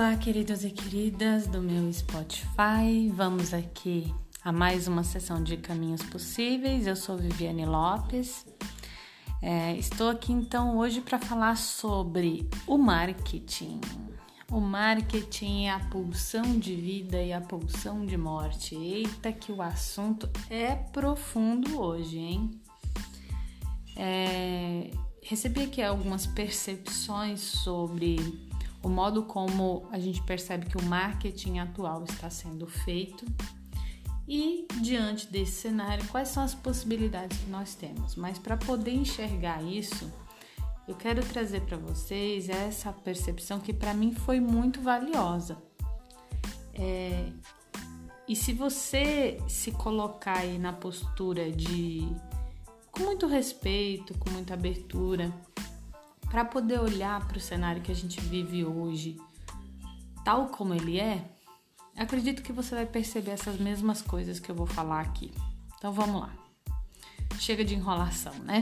Olá, queridos e queridas do meu Spotify. Vamos aqui a mais uma sessão de Caminhos Possíveis. Eu sou Viviane Lopes. É, estou aqui então hoje para falar sobre o marketing. O marketing é a pulsão de vida e a pulsão de morte. Eita, que o assunto é profundo hoje, hein? É, recebi aqui algumas percepções sobre o modo como a gente percebe que o marketing atual está sendo feito e diante desse cenário, quais são as possibilidades que nós temos. Mas para poder enxergar isso, eu quero trazer para vocês essa percepção que para mim foi muito valiosa. É, e se você se colocar aí na postura de com muito respeito, com muita abertura, para poder olhar para o cenário que a gente vive hoje, tal como ele é, acredito que você vai perceber essas mesmas coisas que eu vou falar aqui. Então vamos lá. Chega de enrolação, né?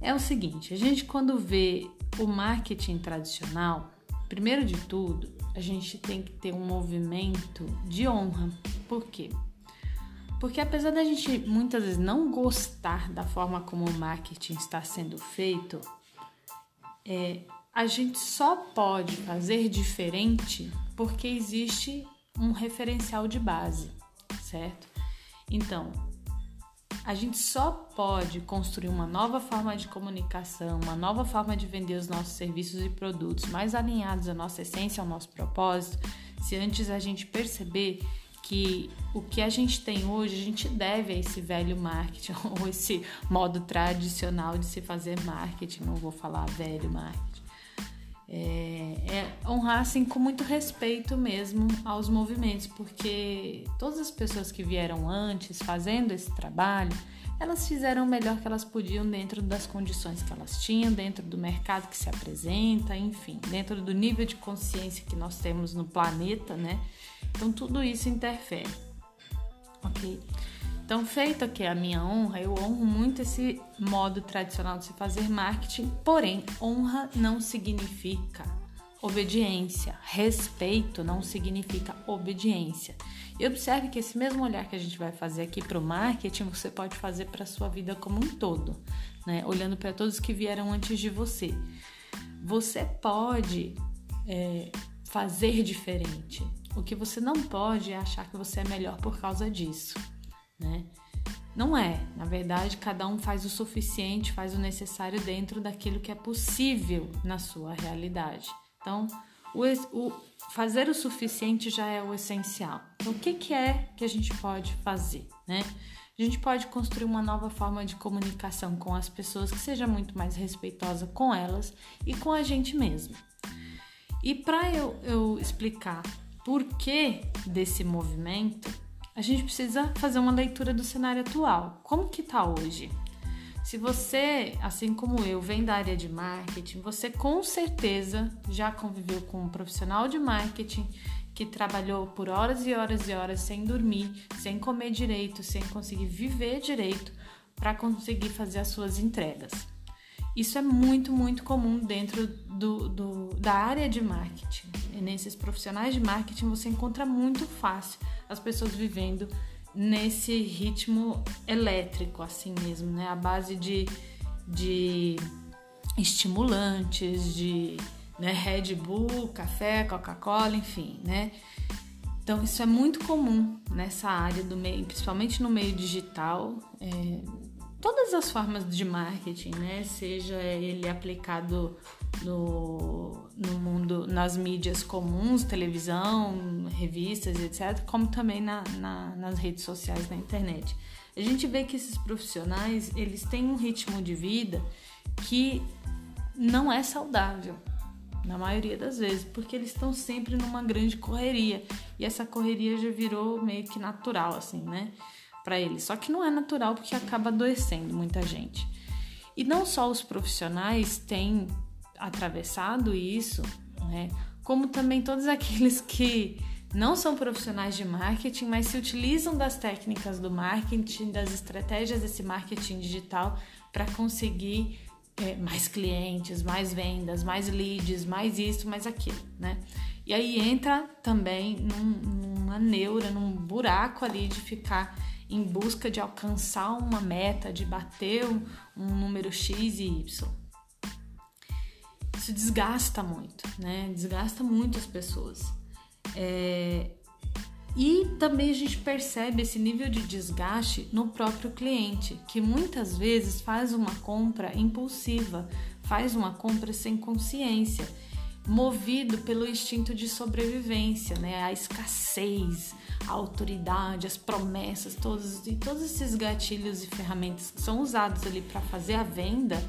É o seguinte, a gente quando vê o marketing tradicional, primeiro de tudo, a gente tem que ter um movimento de honra. Por quê? Porque apesar da gente muitas vezes não gostar da forma como o marketing está sendo feito, é, a gente só pode fazer diferente porque existe um referencial de base, certo? Então, a gente só pode construir uma nova forma de comunicação, uma nova forma de vender os nossos serviços e produtos mais alinhados à nossa essência, ao nosso propósito, se antes a gente perceber que o que a gente tem hoje a gente deve a esse velho marketing ou esse modo tradicional de se fazer marketing, não vou falar velho marketing. É, é honrar assim com muito respeito mesmo aos movimentos, porque todas as pessoas que vieram antes fazendo esse trabalho, elas fizeram o melhor que elas podiam dentro das condições que elas tinham, dentro do mercado que se apresenta, enfim, dentro do nível de consciência que nós temos no planeta, né? Então tudo isso interfere, ok? Então, feito aqui a minha honra, eu honro muito esse modo tradicional de se fazer marketing, porém, honra não significa obediência, respeito não significa obediência. E observe que esse mesmo olhar que a gente vai fazer aqui para o marketing, você pode fazer para a sua vida como um todo, né? Olhando para todos que vieram antes de você. Você pode é, fazer diferente. O que você não pode é achar que você é melhor por causa disso, né? Não é. Na verdade, cada um faz o suficiente, faz o necessário dentro daquilo que é possível na sua realidade. Então, o, o fazer o suficiente já é o essencial. Então, o que, que é que a gente pode fazer, né? A gente pode construir uma nova forma de comunicação com as pessoas que seja muito mais respeitosa com elas e com a gente mesmo. E para eu, eu explicar por que desse movimento, a gente precisa fazer uma leitura do cenário atual. Como que está hoje? Se você, assim como eu, vem da área de marketing, você com certeza já conviveu com um profissional de marketing que trabalhou por horas e horas e horas sem dormir, sem comer direito, sem conseguir viver direito para conseguir fazer as suas entregas. Isso é muito, muito comum dentro do, do, da área de marketing. E nesses profissionais de marketing você encontra muito fácil as pessoas vivendo nesse ritmo elétrico, assim mesmo, né? A base de, de estimulantes, de né, Red Bull, café, Coca-Cola, enfim, né? Então isso é muito comum nessa área do meio, principalmente no meio digital. É, todas as formas de marketing, né? Seja ele aplicado no, no mundo, nas mídias comuns, televisão, revistas, etc., como também na, na, nas redes sociais, na internet. A gente vê que esses profissionais, eles têm um ritmo de vida que não é saudável, na maioria das vezes, porque eles estão sempre numa grande correria, e essa correria já virou meio que natural, assim, né? Para eles. Só que não é natural porque acaba adoecendo muita gente. E não só os profissionais têm atravessado isso, né? Como também todos aqueles que não são profissionais de marketing, mas se utilizam das técnicas do marketing, das estratégias desse marketing digital para conseguir é, mais clientes, mais vendas, mais leads, mais isso, mais aquilo, né? E aí entra também num, numa neura, num buraco ali de ficar em busca de alcançar uma meta, de bater um, número X e Y. Isso desgasta muito, né? Desgasta muito as pessoas. É, e também a gente percebe esse nível de desgaste no próprio cliente, que muitas vezes faz uma compra impulsiva, faz uma compra sem consciência, movido pelo instinto de sobrevivência, né? A escassez, a autoridade, as promessas, todos e todos esses gatilhos e ferramentas que são usados ali para fazer a venda,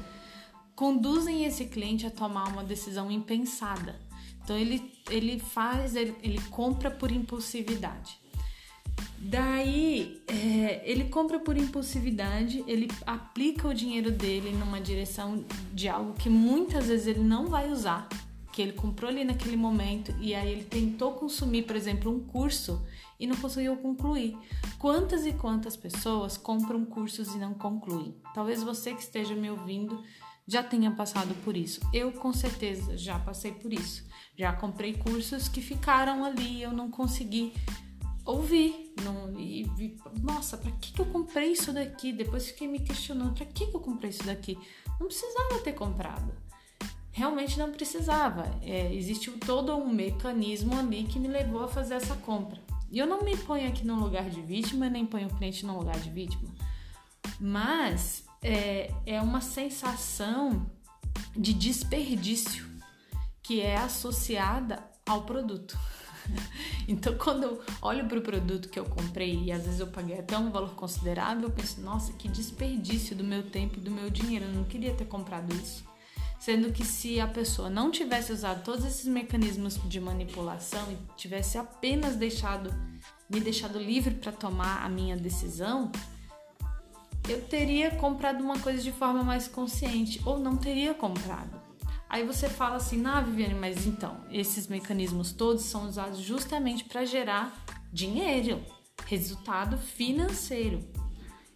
conduzem esse cliente a tomar uma decisão impensada então ele, ele faz, ele, ele compra por impulsividade. Daí é, ele compra por impulsividade, ele aplica o dinheiro dele numa direção de algo que muitas vezes ele não vai usar, que ele comprou ali naquele momento e aí ele tentou consumir, por exemplo, um curso e não conseguiu concluir. Quantas e quantas pessoas compram cursos e não concluem? Talvez você que esteja me ouvindo já tenha passado por isso. Eu com certeza já passei por isso. Já comprei cursos que ficaram ali e eu não consegui ouvir. Não, e, e nossa, para que, que eu comprei isso daqui? Depois fiquei me questionando: para que, que eu comprei isso daqui? Não precisava ter comprado. Realmente não precisava. É, existiu todo um mecanismo ali que me levou a fazer essa compra. E eu não me ponho aqui no lugar de vítima, nem ponho o cliente no lugar de vítima. Mas é, é uma sensação de desperdício que é associada ao produto. Então, quando eu olho para o produto que eu comprei e às vezes eu paguei até um valor considerável, eu penso, nossa, que desperdício do meu tempo e do meu dinheiro, eu não queria ter comprado isso. Sendo que se a pessoa não tivesse usado todos esses mecanismos de manipulação e tivesse apenas deixado me deixado livre para tomar a minha decisão, eu teria comprado uma coisa de forma mais consciente ou não teria comprado. Aí você fala assim, ah, Viviane, mas então, esses mecanismos todos são usados justamente para gerar dinheiro, resultado financeiro.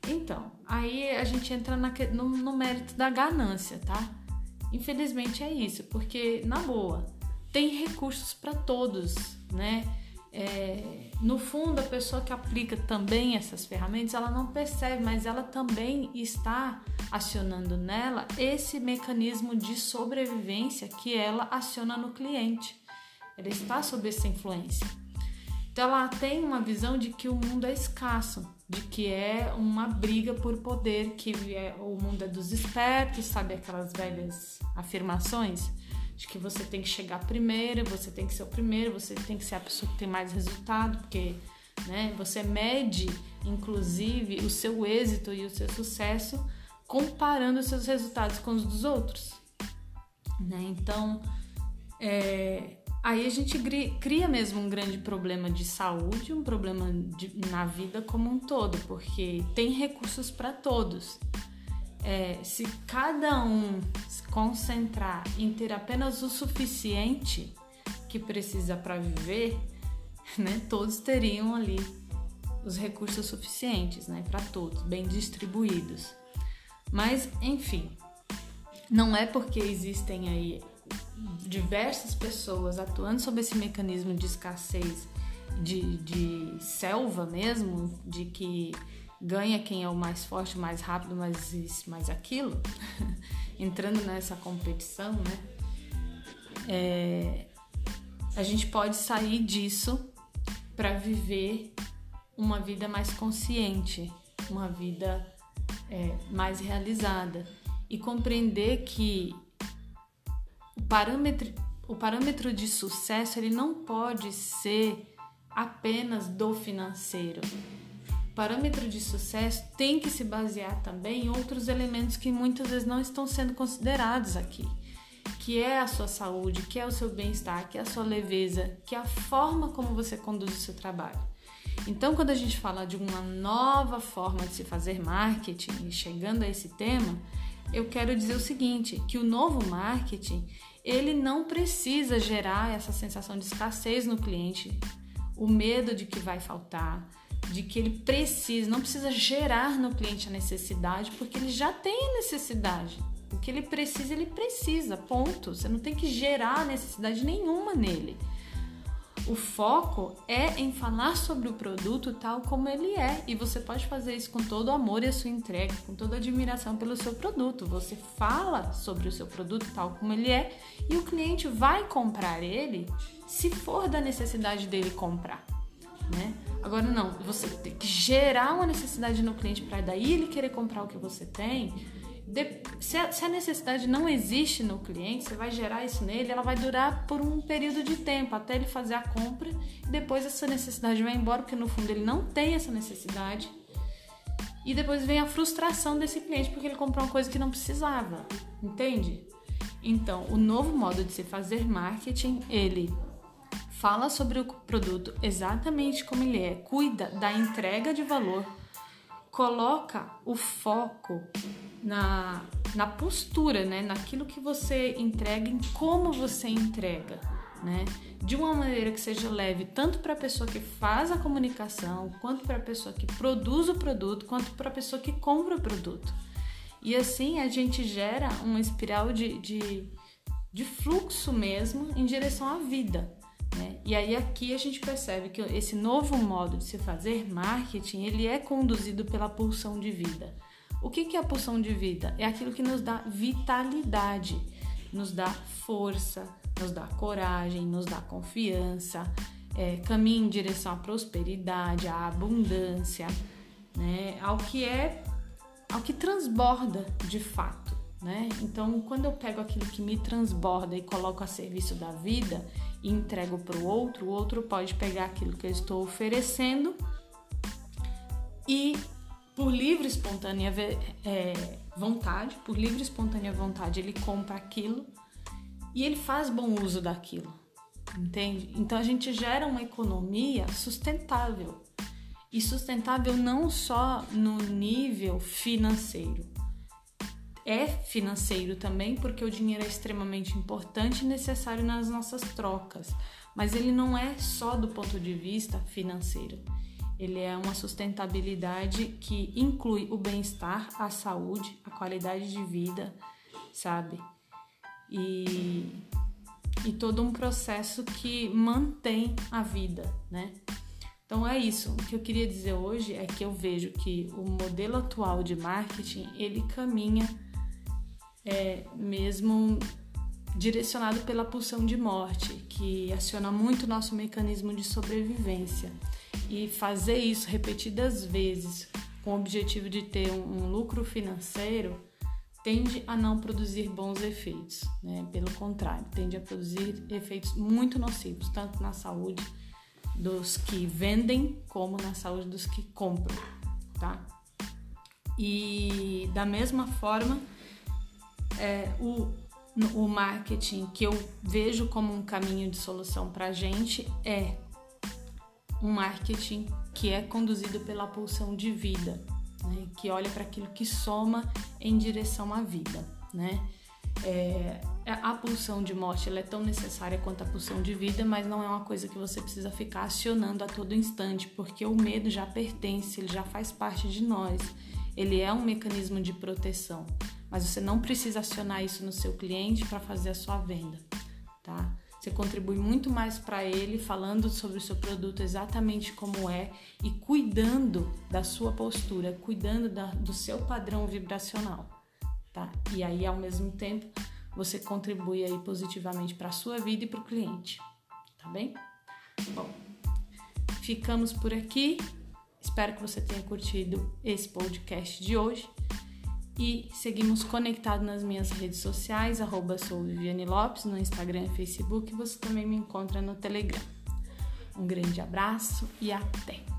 Então, aí a gente entra na, no, no mérito da ganância, tá? Infelizmente é isso, porque, na boa, tem recursos para todos, né? é, no fundo, a pessoa que aplica também essas ferramentas, ela não percebe, mas ela também está acionando nela esse mecanismo de sobrevivência que ela aciona no cliente. Ela está sob essa influência. Então, ela tem uma visão de que o mundo é escasso, de que é uma briga por poder, que é, o mundo é dos espertos, sabe aquelas velhas afirmações? de que você tem que chegar primeiro, você tem que ser o primeiro, você tem que ser a pessoa que tem mais resultado, porque né, você mede, inclusive, o seu êxito e o seu sucesso comparando os seus resultados com os dos outros. Né? Então, é, aí a gente cria mesmo um grande problema de saúde, um problema de, na vida como um todo, porque tem recursos para todos é, se cada um se concentrar em ter apenas o suficiente que precisa para viver, né, todos teriam ali os recursos suficientes, né, para todos, bem distribuídos. Mas, enfim, não é porque existem aí diversas pessoas atuando sobre esse mecanismo de escassez, de, de selva mesmo, de que ganha quem é o mais forte, mais rápido, mais isso, mais aquilo, entrando nessa competição, né? É, a gente pode sair disso para viver uma vida mais consciente, uma vida é, mais realizada e compreender que o parâmetro, o parâmetro de sucesso ele não pode ser apenas do financeiro parâmetro de sucesso tem que se basear também em outros elementos que muitas vezes não estão sendo considerados aqui, que é a sua saúde, que é o seu bem-estar, que é a sua leveza, que é a forma como você conduz o seu trabalho. Então, quando a gente fala de uma nova forma de se fazer marketing, chegando a esse tema, eu quero dizer o seguinte, que o novo marketing, ele não precisa gerar essa sensação de escassez no cliente, o medo de que vai faltar, de que ele precisa, não precisa gerar no cliente a necessidade, porque ele já tem a necessidade. O que ele precisa, ele precisa, ponto. Você não tem que gerar necessidade nenhuma nele. O foco é em falar sobre o produto tal como ele é, e você pode fazer isso com todo o amor e a sua entrega, com toda a admiração pelo seu produto. Você fala sobre o seu produto tal como ele é, e o cliente vai comprar ele se for da necessidade dele comprar, né? Agora não, você tem que gerar uma necessidade no cliente para daí ele querer comprar o que você tem de, se, a, se, a, necessidade não existe no cliente, você vai gerar isso nele, ela vai durar por um período de tempo até ele fazer a compra e depois essa necessidade vai embora, porque no fundo ele não tem essa necessidade. E depois vem a frustração desse cliente porque ele comprou uma coisa que não precisava, entende? Então, o novo modo de se fazer marketing, ele fala sobre o produto exatamente como ele é, cuida da entrega de valor, coloca o foco na, na postura, né? naquilo que você entrega, em como você entrega, né? de uma maneira que seja leve tanto para a pessoa que faz a comunicação, quanto para a pessoa que produz o produto, quanto para a pessoa que compra o produto. E assim a gente gera uma espiral de, de, de fluxo mesmo em direção à vida. Né? E aí aqui a gente percebe que esse novo modo de se fazer marketing ele é conduzido pela pulsão de vida. O que é a pulsão de vida? É aquilo que nos dá vitalidade, nos dá força, nos dá coragem, nos dá confiança, é, caminha em direção à prosperidade, à abundância, né? ao que é, ao que transborda de fato. Né? Então, quando eu pego aquilo que me transborda e coloco a serviço da vida e entrego para o outro, o outro pode pegar aquilo que eu estou oferecendo e por livre espontânea é, vontade, por livre espontânea vontade, ele compra aquilo e ele faz bom uso daquilo, entende? Então a gente gera uma economia sustentável e sustentável não só no nível financeiro. É financeiro também, porque o dinheiro é extremamente importante e necessário nas nossas trocas, mas ele não é só do ponto de vista financeiro ele é uma sustentabilidade que inclui o bem-estar, a saúde, a qualidade de vida, sabe? E, e todo um processo que mantém a vida, né? Então é isso. O que eu queria dizer hoje é que eu vejo que o modelo atual de marketing ele caminha é, mesmo direcionado pela pulsão de morte, que aciona muito o nosso mecanismo de sobrevivência e fazer isso repetidas vezes com o objetivo de ter um, lucro financeiro tende a não produzir bons efeitos, né? Pelo contrário, tende a produzir efeitos muito nocivos, tanto na saúde dos que vendem como na saúde dos que compram, tá? E da mesma forma, é, o, o marketing que eu vejo como um caminho de solução para a gente é um marketing que é conduzido pela pulsão de vida, né? que olha para aquilo que soma em direção à vida. Né? É, a pulsão de morte é tão necessária quanto a pulsão de vida, mas não é uma coisa que você precisa ficar acionando a todo instante, porque o medo já pertence, ele já faz parte de nós. Ele é um mecanismo de proteção, mas você não precisa acionar isso no seu cliente para fazer a sua venda, tá? Você contribui muito mais para ele falando sobre o seu produto exatamente como é e cuidando da sua postura, cuidando da, do seu padrão vibracional, tá? E aí ao mesmo tempo você contribui aí positivamente para a sua vida e para o cliente, tá bem? Bom, ficamos por aqui. Espero que você tenha curtido esse podcast de hoje e seguimos conectados nas minhas redes sociais, arroba sou Viviane Lopes, no Instagram e Facebook, você também me encontra no Telegram. Um grande abraço e até!